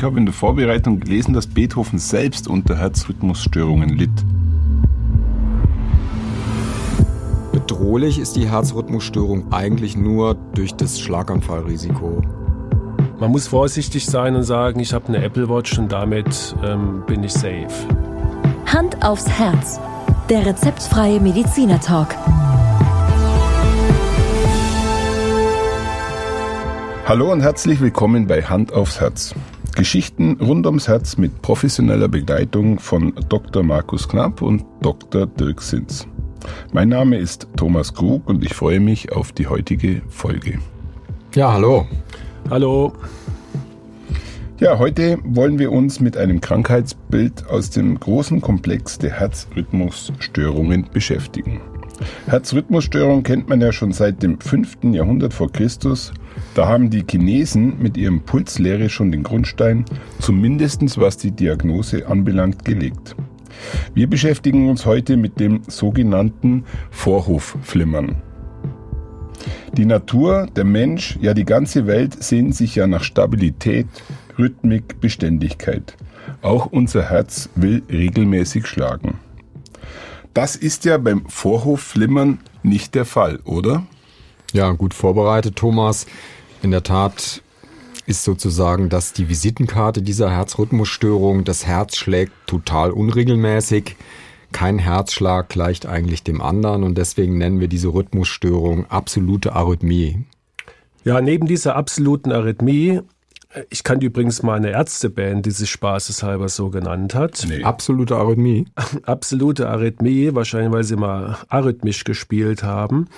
Ich habe in der Vorbereitung gelesen, dass Beethoven selbst unter Herzrhythmusstörungen litt. Bedrohlich ist die Herzrhythmusstörung eigentlich nur durch das Schlaganfallrisiko. Man muss vorsichtig sein und sagen, ich habe eine Apple Watch und damit ähm, bin ich safe. Hand aufs Herz. Der rezeptfreie Mediziner Talk. Hallo und herzlich willkommen bei Hand aufs Herz. Geschichten rund ums Herz mit professioneller Begleitung von Dr. Markus Knapp und Dr. Dirk Sins. Mein Name ist Thomas Krug und ich freue mich auf die heutige Folge. Ja, hallo. Hallo. Ja, heute wollen wir uns mit einem Krankheitsbild aus dem großen Komplex der Herzrhythmusstörungen beschäftigen. Herzrhythmusstörung kennt man ja schon seit dem 5. Jahrhundert vor Christus. Da haben die Chinesen mit ihrem Pulslehre schon den Grundstein, zumindest was die Diagnose anbelangt, gelegt. Wir beschäftigen uns heute mit dem sogenannten Vorhofflimmern. Die Natur, der Mensch, ja die ganze Welt sehnen sich ja nach Stabilität, Rhythmik, Beständigkeit. Auch unser Herz will regelmäßig schlagen. Das ist ja beim Vorhofflimmern nicht der Fall, oder? Ja, gut vorbereitet, Thomas. In der Tat ist sozusagen das die Visitenkarte dieser Herzrhythmusstörung. Das Herz schlägt total unregelmäßig. Kein Herzschlag gleicht eigentlich dem anderen und deswegen nennen wir diese Rhythmusstörung absolute Arrhythmie. Ja, neben dieser absoluten Arrhythmie ich kannte übrigens mal eine Ärzteband, die sich spaßeshalber so genannt hat. Nee. Absolute Arrhythmie. Absolute Arrhythmie, wahrscheinlich weil sie mal arrhythmisch gespielt haben.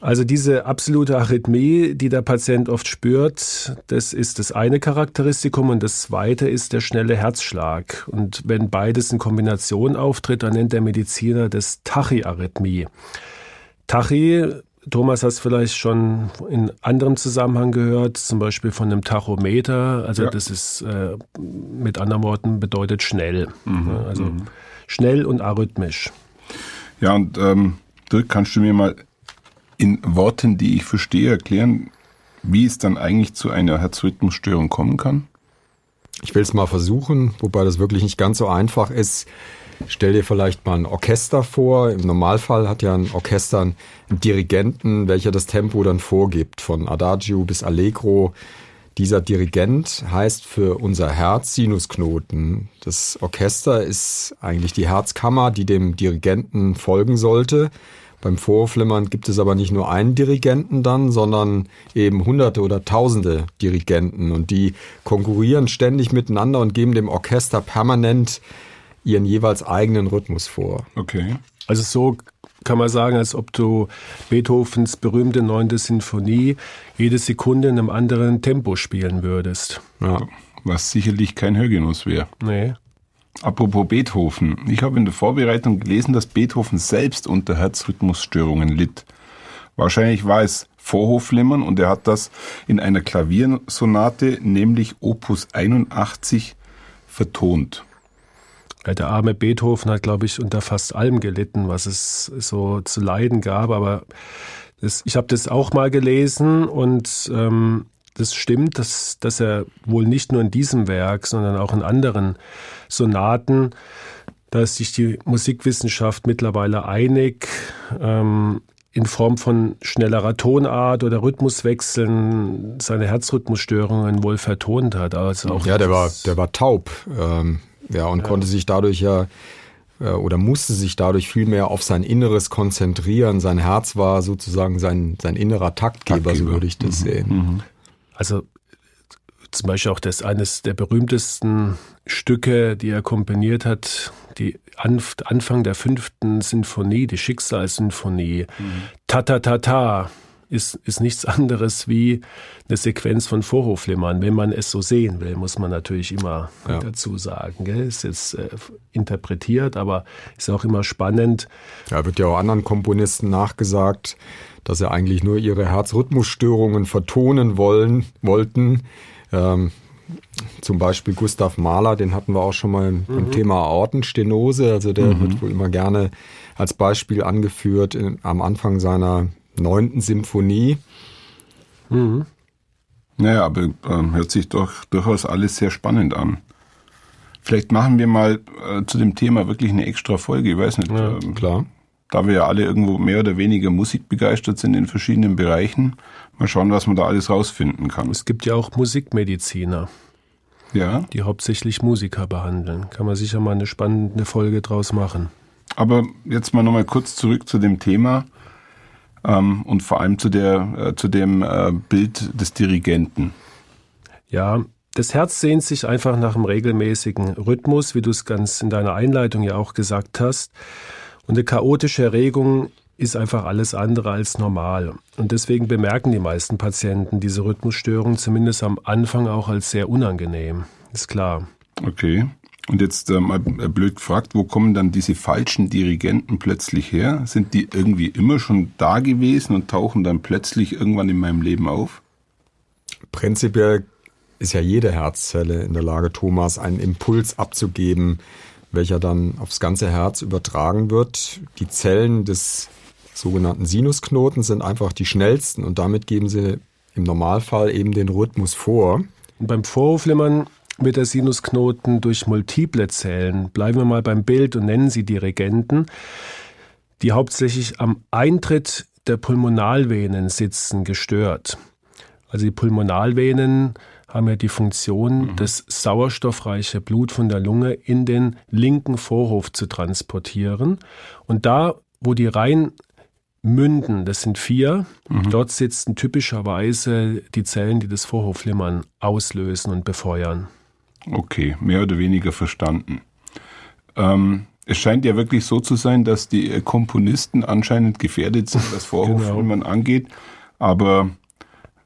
Also diese absolute Arrhythmie, die der Patient oft spürt, das ist das eine Charakteristikum und das zweite ist der schnelle Herzschlag. Und wenn beides in Kombination auftritt, dann nennt der Mediziner das Tachyarrhythmie. Tachy Thomas hast vielleicht schon in anderem Zusammenhang gehört, zum Beispiel von einem Tachometer. Also ja. das ist äh, mit anderen Worten bedeutet schnell. Mhm. Also mhm. schnell und arrhythmisch. Ja, und ähm, Dirk, kannst du mir mal in Worten, die ich verstehe, erklären, wie es dann eigentlich zu einer Herzrhythmusstörung kommen kann? Ich will es mal versuchen, wobei das wirklich nicht ganz so einfach ist. Stell dir vielleicht mal ein Orchester vor. Im Normalfall hat ja ein Orchester einen Dirigenten, welcher das Tempo dann vorgibt, von Adagio bis Allegro. Dieser Dirigent heißt für unser Herz Sinusknoten. Das Orchester ist eigentlich die Herzkammer, die dem Dirigenten folgen sollte. Beim Vorflimmern gibt es aber nicht nur einen Dirigenten dann, sondern eben hunderte oder tausende Dirigenten und die konkurrieren ständig miteinander und geben dem Orchester permanent ihren jeweils eigenen Rhythmus vor. Okay. Also so kann man sagen, als ob du Beethovens berühmte neunte Sinfonie jede Sekunde in einem anderen Tempo spielen würdest. Ja, was sicherlich kein Hörgenuss wäre. Nee. Apropos Beethoven. Ich habe in der Vorbereitung gelesen, dass Beethoven selbst unter Herzrhythmusstörungen litt. Wahrscheinlich war es Vorhofflimmern und er hat das in einer Klaviersonate, nämlich Opus 81, vertont. Der arme Beethoven hat, glaube ich, unter fast allem gelitten, was es so zu leiden gab. Aber das, ich habe das auch mal gelesen und ähm, das stimmt, dass, dass er wohl nicht nur in diesem Werk, sondern auch in anderen Sonaten, da ist sich die Musikwissenschaft mittlerweile einig, ähm, in Form von schnellerer Tonart oder Rhythmuswechseln seine Herzrhythmusstörungen wohl vertont hat. Also auch ja, der war, der war taub. Ähm, ja, und ja. konnte sich dadurch ja äh, oder musste sich dadurch viel mehr auf sein Inneres konzentrieren. Sein Herz war sozusagen sein, sein innerer Taktgeber, Taktgeber. so würde ich das mhm. sehen. Mhm. Also zum Beispiel auch das eines der berühmtesten Stücke, die er komponiert hat, die Anfang der fünften Sinfonie, die Schicksalssinfonie. Mhm. Ta ta ta ta ist, ist nichts anderes wie eine Sequenz von Vorhofflimmern. Wenn man es so sehen will, muss man natürlich immer ja. dazu sagen. Gell? Ist jetzt äh, interpretiert, aber ist auch immer spannend. Ja, wird ja auch anderen Komponisten nachgesagt, dass sie eigentlich nur ihre Herzrhythmusstörungen vertonen wollen, wollten. Ähm, zum Beispiel Gustav Mahler, den hatten wir auch schon mal mhm. beim Thema Aortenstenose. Also der mhm. wird wohl immer gerne als Beispiel angeführt in, am Anfang seiner neunten Symphonie. Mhm. Naja, aber ähm, hört sich doch durchaus alles sehr spannend an. Vielleicht machen wir mal äh, zu dem Thema wirklich eine extra Folge. Ich weiß nicht. Ja, ähm, klar. Da wir ja alle irgendwo mehr oder weniger musikbegeistert sind in verschiedenen Bereichen, mal schauen, was man da alles rausfinden kann. Es gibt ja auch Musikmediziner, Ja, die hauptsächlich Musiker behandeln. Kann man sicher mal eine spannende Folge draus machen. aber jetzt mal nochmal kurz zurück zu dem Thema ähm, und vor allem zu, der, äh, zu dem äh, Bild des Dirigenten. Ja, das Herz sehnt sich einfach nach einem regelmäßigen Rhythmus, wie du es ganz in deiner Einleitung ja auch gesagt hast. Und eine chaotische Erregung ist einfach alles andere als normal. Und deswegen bemerken die meisten Patienten diese Rhythmusstörung zumindest am Anfang auch als sehr unangenehm. Ist klar. Okay. Und jetzt äh, mal blöd gefragt, wo kommen dann diese falschen Dirigenten plötzlich her? Sind die irgendwie immer schon da gewesen und tauchen dann plötzlich irgendwann in meinem Leben auf? Prinzipiell ist ja jede Herzzelle in der Lage, Thomas einen Impuls abzugeben, welcher dann aufs ganze Herz übertragen wird. Die Zellen des sogenannten Sinusknoten sind einfach die schnellsten und damit geben sie im Normalfall eben den Rhythmus vor. Und beim Vorhofflimmern wird der Sinusknoten durch multiple Zellen, bleiben wir mal beim Bild und nennen sie Dirigenten, die hauptsächlich am Eintritt der Pulmonalvenen sitzen, gestört. Also die Pulmonalvenen haben ja die Funktion, das sauerstoffreiche Blut von der Lunge in den linken Vorhof zu transportieren. Und da, wo die rein münden, das sind vier, dort sitzen typischerweise die Zellen, die das Vorhofflimmern auslösen und befeuern. Okay, mehr oder weniger verstanden. Ähm, es scheint ja wirklich so zu sein, dass die äh, Komponisten anscheinend gefährdet sind, was Vorhofflimmern angeht. Aber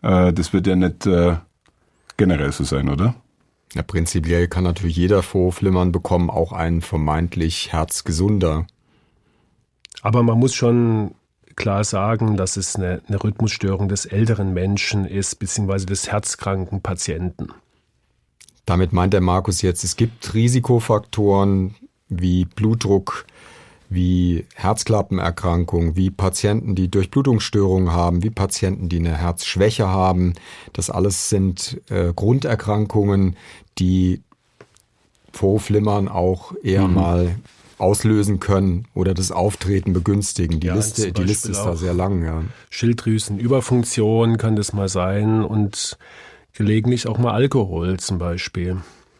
äh, das wird ja nicht äh, generell so sein, oder? Ja, prinzipiell kann natürlich jeder Vorflimmern bekommen, auch ein vermeintlich herzgesunder. Aber man muss schon klar sagen, dass es eine, eine Rhythmusstörung des älteren Menschen ist, beziehungsweise des herzkranken Patienten. Damit meint der Markus jetzt, es gibt Risikofaktoren wie Blutdruck, wie Herzklappenerkrankungen, wie Patienten, die Durchblutungsstörungen haben, wie Patienten, die eine Herzschwäche haben. Das alles sind äh, Grunderkrankungen, die Vorflimmern auch eher Mhm. mal auslösen können oder das Auftreten begünstigen. Die Ja, Liste, die Liste ist da sehr lang, ja. Schilddrüsenüberfunktion kann das mal sein und gelegentlich auch mal Alkohol zum Beispiel.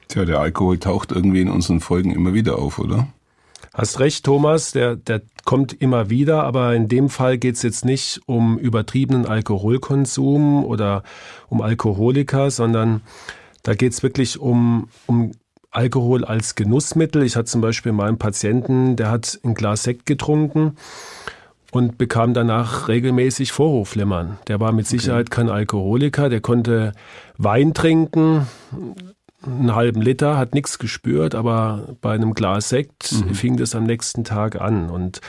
Tja, der Alkohol taucht irgendwie in unseren Folgen immer wieder auf, oder? Hast recht, Thomas, der, der kommt immer wieder, aber in dem Fall geht es jetzt nicht um übertriebenen Alkoholkonsum oder um Alkoholiker, sondern da geht es wirklich um, um Alkohol als Genussmittel. Ich hatte zum Beispiel mal einen Patienten, der hat ein Glas Sekt getrunken und bekam danach regelmäßig Vorhofflimmern. Der war mit Sicherheit kein Alkoholiker, der konnte Wein trinken, einen halben Liter, hat nichts gespürt, aber bei einem Glas Sekt fing das am nächsten Tag an. Und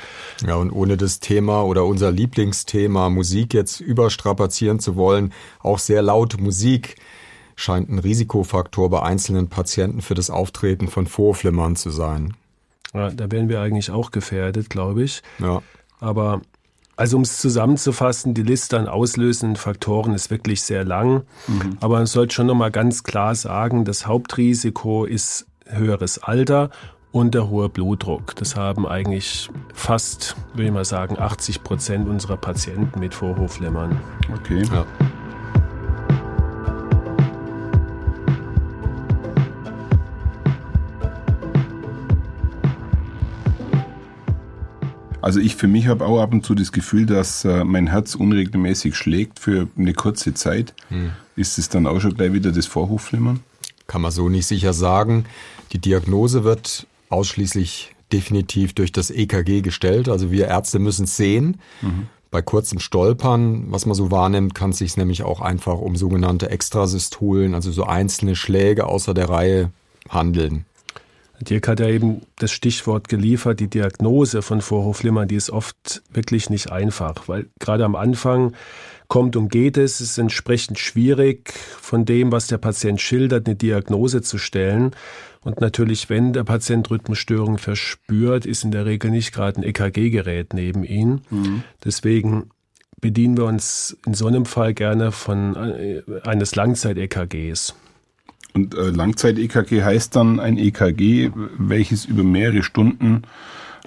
Ja, und ohne das Thema oder unser Lieblingsthema Musik jetzt überstrapazieren zu wollen, auch sehr laute Musik scheint ein Risikofaktor bei einzelnen Patienten für das Auftreten von Vorflimmern zu sein. ja, da wären wir eigentlich auch gefährdet, glaube ich. Ja. Aber also um es zusammenzufassen, die Liste an auslösenden Faktoren ist wirklich sehr lang. Aber man sollte schon nochmal ganz klar sagen, das Hauptrisiko ist höheres Alter und der hohe Blutdruck. Das haben eigentlich fast, würde ich mal sagen, 80 Prozent unserer Patienten mit Vorhofflimmern. Okay. ja. Also ich für mich habe auch ab und zu das Gefühl, dass äh, mein Herz unregelmäßig schlägt für eine kurze Zeit. Ist es dann auch schon gleich wieder das Vorhofflimmern? Kann man so nicht sicher sagen. Die Diagnose wird ausschließlich definitiv durch das EKG gestellt. Also wir Ärzte müssen es sehen. Bei kurzem Stolpern, was man so wahrnimmt, kann es sich nämlich auch einfach um sogenannte Extrasystolen, also so einzelne Schläge außer der Reihe handeln. Dirk hat ja eben das Stichwort geliefert, die Diagnose von Vorhofflimmern, die ist oft wirklich nicht einfach, weil gerade am Anfang kommt und geht es, es ist entsprechend schwierig, von dem, was der Patient schildert, eine Diagnose zu stellen. Und natürlich, wenn der Patient Rhythmusstörungen verspürt, ist in der Regel nicht gerade ein EKG-Gerät neben ihm. Deswegen bedienen wir uns in so einem Fall gerne von äh, eines Langzeit-EKGs. Und äh, Langzeit-EKG heißt dann ein EKG, welches über mehrere Stunden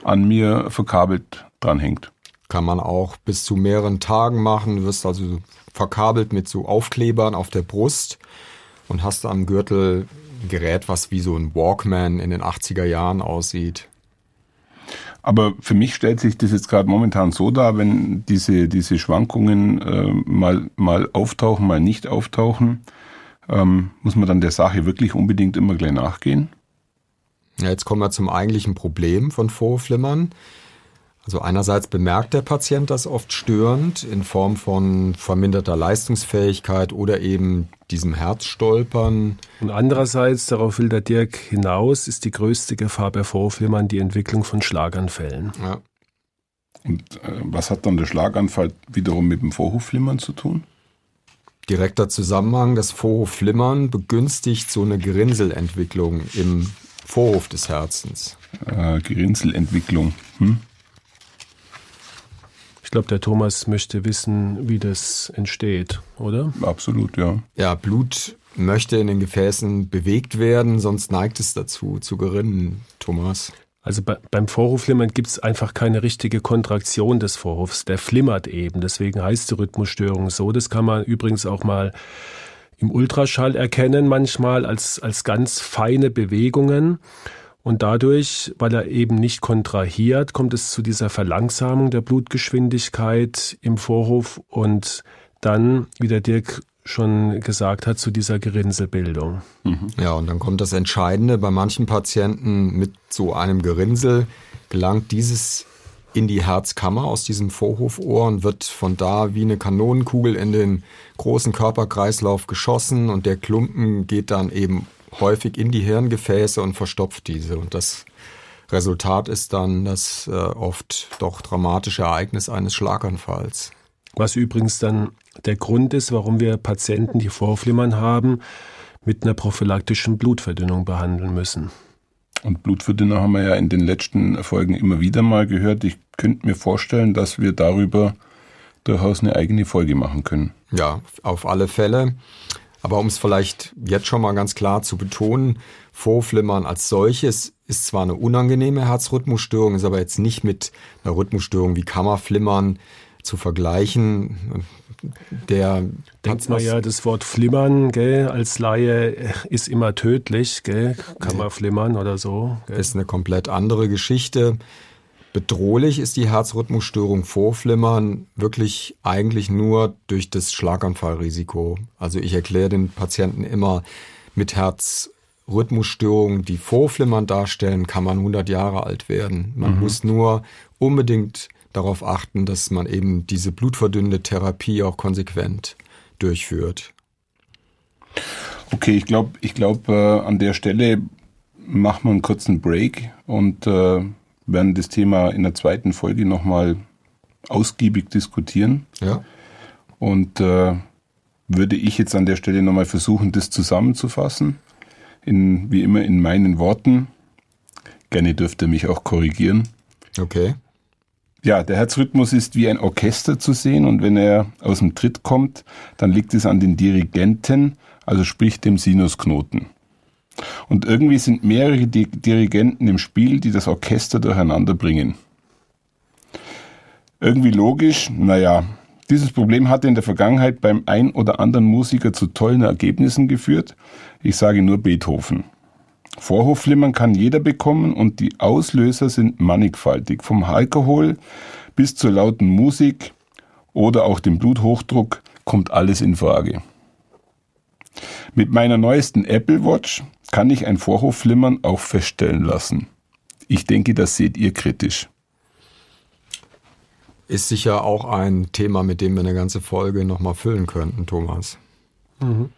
an mir verkabelt dranhängt. Kann man auch bis zu mehreren Tagen machen. Du wirst also verkabelt mit so Aufklebern auf der Brust und hast am Gürtel ein Gerät, was wie so ein Walkman in den 80er Jahren aussieht. Aber für mich stellt sich das jetzt gerade momentan so dar, wenn diese, diese Schwankungen äh, mal, mal auftauchen, mal nicht auftauchen, ähm, muss man dann der Sache wirklich unbedingt immer gleich nachgehen? Ja, jetzt kommen wir zum eigentlichen Problem von Vorhofflimmern. Also einerseits bemerkt der Patient das oft störend in Form von verminderter Leistungsfähigkeit oder eben diesem Herzstolpern. Und andererseits, darauf will der Dirk hinaus, ist die größte Gefahr bei Vorhofflimmern die Entwicklung von Schlaganfällen. Ja. Und äh, was hat dann der Schlaganfall wiederum mit dem Vorhofflimmern zu tun? Direkter Zusammenhang, das Vorhofflimmern begünstigt so eine Gerinnselentwicklung im Vorhof des Herzens. Äh, Gerinnselentwicklung. Hm? Ich glaube, der Thomas möchte wissen, wie das entsteht, oder? Absolut, ja. Ja, Blut möchte in den Gefäßen bewegt werden, sonst neigt es dazu, zu gerinnen, Thomas. Also bei, beim Vorhofflimmern gibt es einfach keine richtige Kontraktion des Vorhofs. Der flimmert eben. Deswegen heißt die Rhythmusstörung so. Das kann man übrigens auch mal im Ultraschall erkennen, manchmal als, als ganz feine Bewegungen. Und dadurch, weil er eben nicht kontrahiert, kommt es zu dieser Verlangsamung der Blutgeschwindigkeit im Vorhof und dann, wie der Dirk schon gesagt hat, zu dieser Gerinnselbildung. Mhm. Ja, und dann kommt das Entscheidende. Bei manchen Patienten mit so einem Gerinnsel gelangt dieses in die Herzkammer aus diesem Vorhofohr und wird von da wie eine Kanonenkugel in den großen Körperkreislauf geschossen und der Klumpen geht dann eben häufig in die Hirngefäße und verstopft diese. Und das Resultat ist dann das äh, oft doch dramatische Ereignis eines Schlaganfalls. Was übrigens dann der Grund ist, warum wir Patienten, die Vorflimmern haben, mit einer prophylaktischen Blutverdünnung behandeln müssen. Und Blutverdünner haben wir ja in den letzten Folgen immer wieder mal gehört. Ich könnte mir vorstellen, dass wir darüber durchaus eine eigene Folge machen können. Ja, auf alle Fälle. Aber um es vielleicht jetzt schon mal ganz klar zu betonen, Vorflimmern als solches ist zwar eine unangenehme Herzrhythmusstörung, ist aber jetzt nicht mit einer Rhythmusstörung wie Kammerflimmern zu vergleichen. Der denkt man ja, das Wort Flimmern gell, als Laie ist immer tödlich, gell? Kammerflimmern oder so. Gell? Ist eine komplett andere Geschichte. Bedrohlich ist die Herzrhythmusstörung Vorflimmern wirklich eigentlich nur durch das Schlaganfallrisiko. Also ich erkläre den Patienten immer, mit Herzrhythmusstörungen, die Vorflimmern darstellen, kann man 100 Jahre alt werden. Man mhm. muss nur unbedingt darauf achten, dass man eben diese blutverdünnende Therapie auch konsequent durchführt. Okay, ich glaube, ich glaube, äh, an der Stelle machen wir einen kurzen Break und äh, werden das Thema in der zweiten Folge nochmal ausgiebig diskutieren. Ja. Und äh, würde ich jetzt an der Stelle nochmal versuchen, das zusammenzufassen. In, wie immer in meinen Worten. Gerne dürft ihr mich auch korrigieren. Okay. Ja, der Herzrhythmus ist wie ein Orchester zu sehen und wenn er aus dem Tritt kommt, dann liegt es an den Dirigenten, also sprich dem Sinusknoten. Und irgendwie sind mehrere Dirigenten im Spiel, die das Orchester durcheinander bringen. Irgendwie logisch, naja, dieses Problem hatte in der Vergangenheit beim ein oder anderen Musiker zu tollen Ergebnissen geführt. Ich sage nur Beethoven. Vorhofflimmern kann jeder bekommen und die Auslöser sind mannigfaltig. Vom Alkohol bis zur lauten Musik oder auch dem Bluthochdruck kommt alles in Frage. Mit meiner neuesten Apple Watch kann ich ein Vorhofflimmern auch feststellen lassen. Ich denke, das seht ihr kritisch. Ist sicher auch ein Thema, mit dem wir eine ganze Folge nochmal füllen könnten, Thomas. Mhm.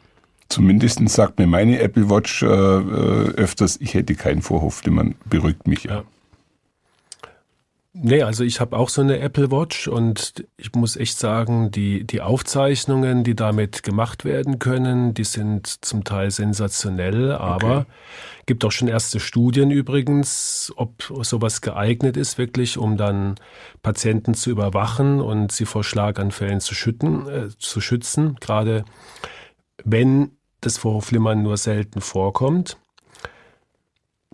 Zumindest sagt mir meine Apple Watch äh, äh, öfters, ich hätte keinen Vorhofflimmern. Beruhigt mich ja. ja. Nee, also ich habe auch so eine Apple Watch und ich muss echt sagen, die, die Aufzeichnungen, die damit gemacht werden können, die sind zum Teil sensationell, aber okay. gibt auch schon erste Studien übrigens, ob sowas geeignet ist, wirklich, um dann Patienten zu überwachen und sie vor Schlaganfällen zu, schütten, äh, zu schützen, gerade wenn das Vorhofflimmern nur selten vorkommt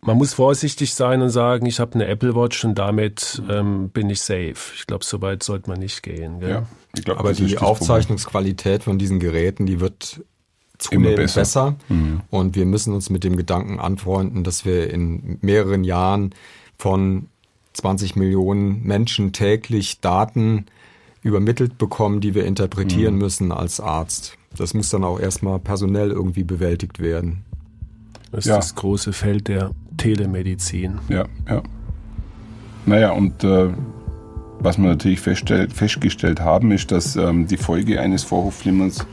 man muss vorsichtig sein und sagen, ich habe eine Apple Watch und damit ähm, bin ich safe. Ich glaube, so weit sollte man nicht gehen. Gell? Ja, glaub, Aber die Aufzeichnungsqualität von diesen Geräten, die wird zunehmend besser. besser. Mhm. Und wir müssen uns mit dem Gedanken anfreunden, dass wir in mehreren Jahren von 20 Millionen Menschen täglich Daten übermittelt bekommen, die wir interpretieren mhm. müssen als Arzt. Das muss dann auch erstmal personell irgendwie bewältigt werden. Das ist ja. das große Feld der Telemedizin. Ja, ja. Naja, und äh, was wir natürlich festgestellt haben, ist, dass ähm, die Folge eines Vorhofflimmerns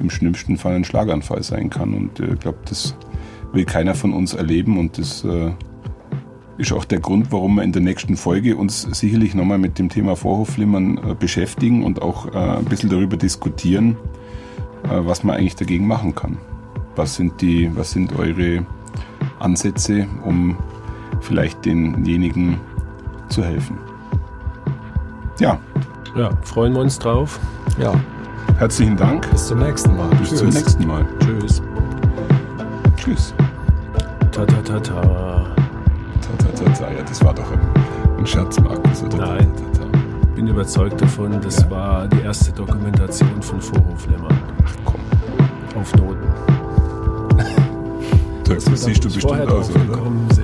im schlimmsten Fall ein Schlaganfall sein kann. Und äh, ich glaube, das will keiner von uns erleben. Und das äh, ist auch der Grund, warum wir in der nächsten Folge uns sicherlich nochmal mit dem Thema Vorhofflimmern äh, beschäftigen und auch äh, ein bisschen darüber diskutieren, äh, was man eigentlich dagegen machen kann. Was sind, die, was sind eure Ansätze, um vielleicht denjenigen zu helfen? Ja. Ja, freuen wir uns drauf. Ja. Herzlichen Dank. Bis zum nächsten Mal. Bis Tschüss. zum nächsten Mal. Tschüss. Tschüss. Ta ta ta ta. Ta ta ta ta. Ja, das war doch ein, ein Scherz, Markus. Oder? Nein. Ta. bin überzeugt davon, das ja. war die erste Dokumentation von Vorhoflimmern. Ach komm. Auf Noten. Das siehst du bestimmt aus, oder?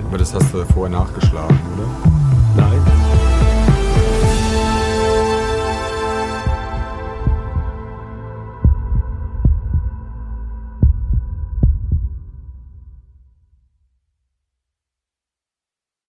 Aber das hast du vorher nachgeschlagen, oder?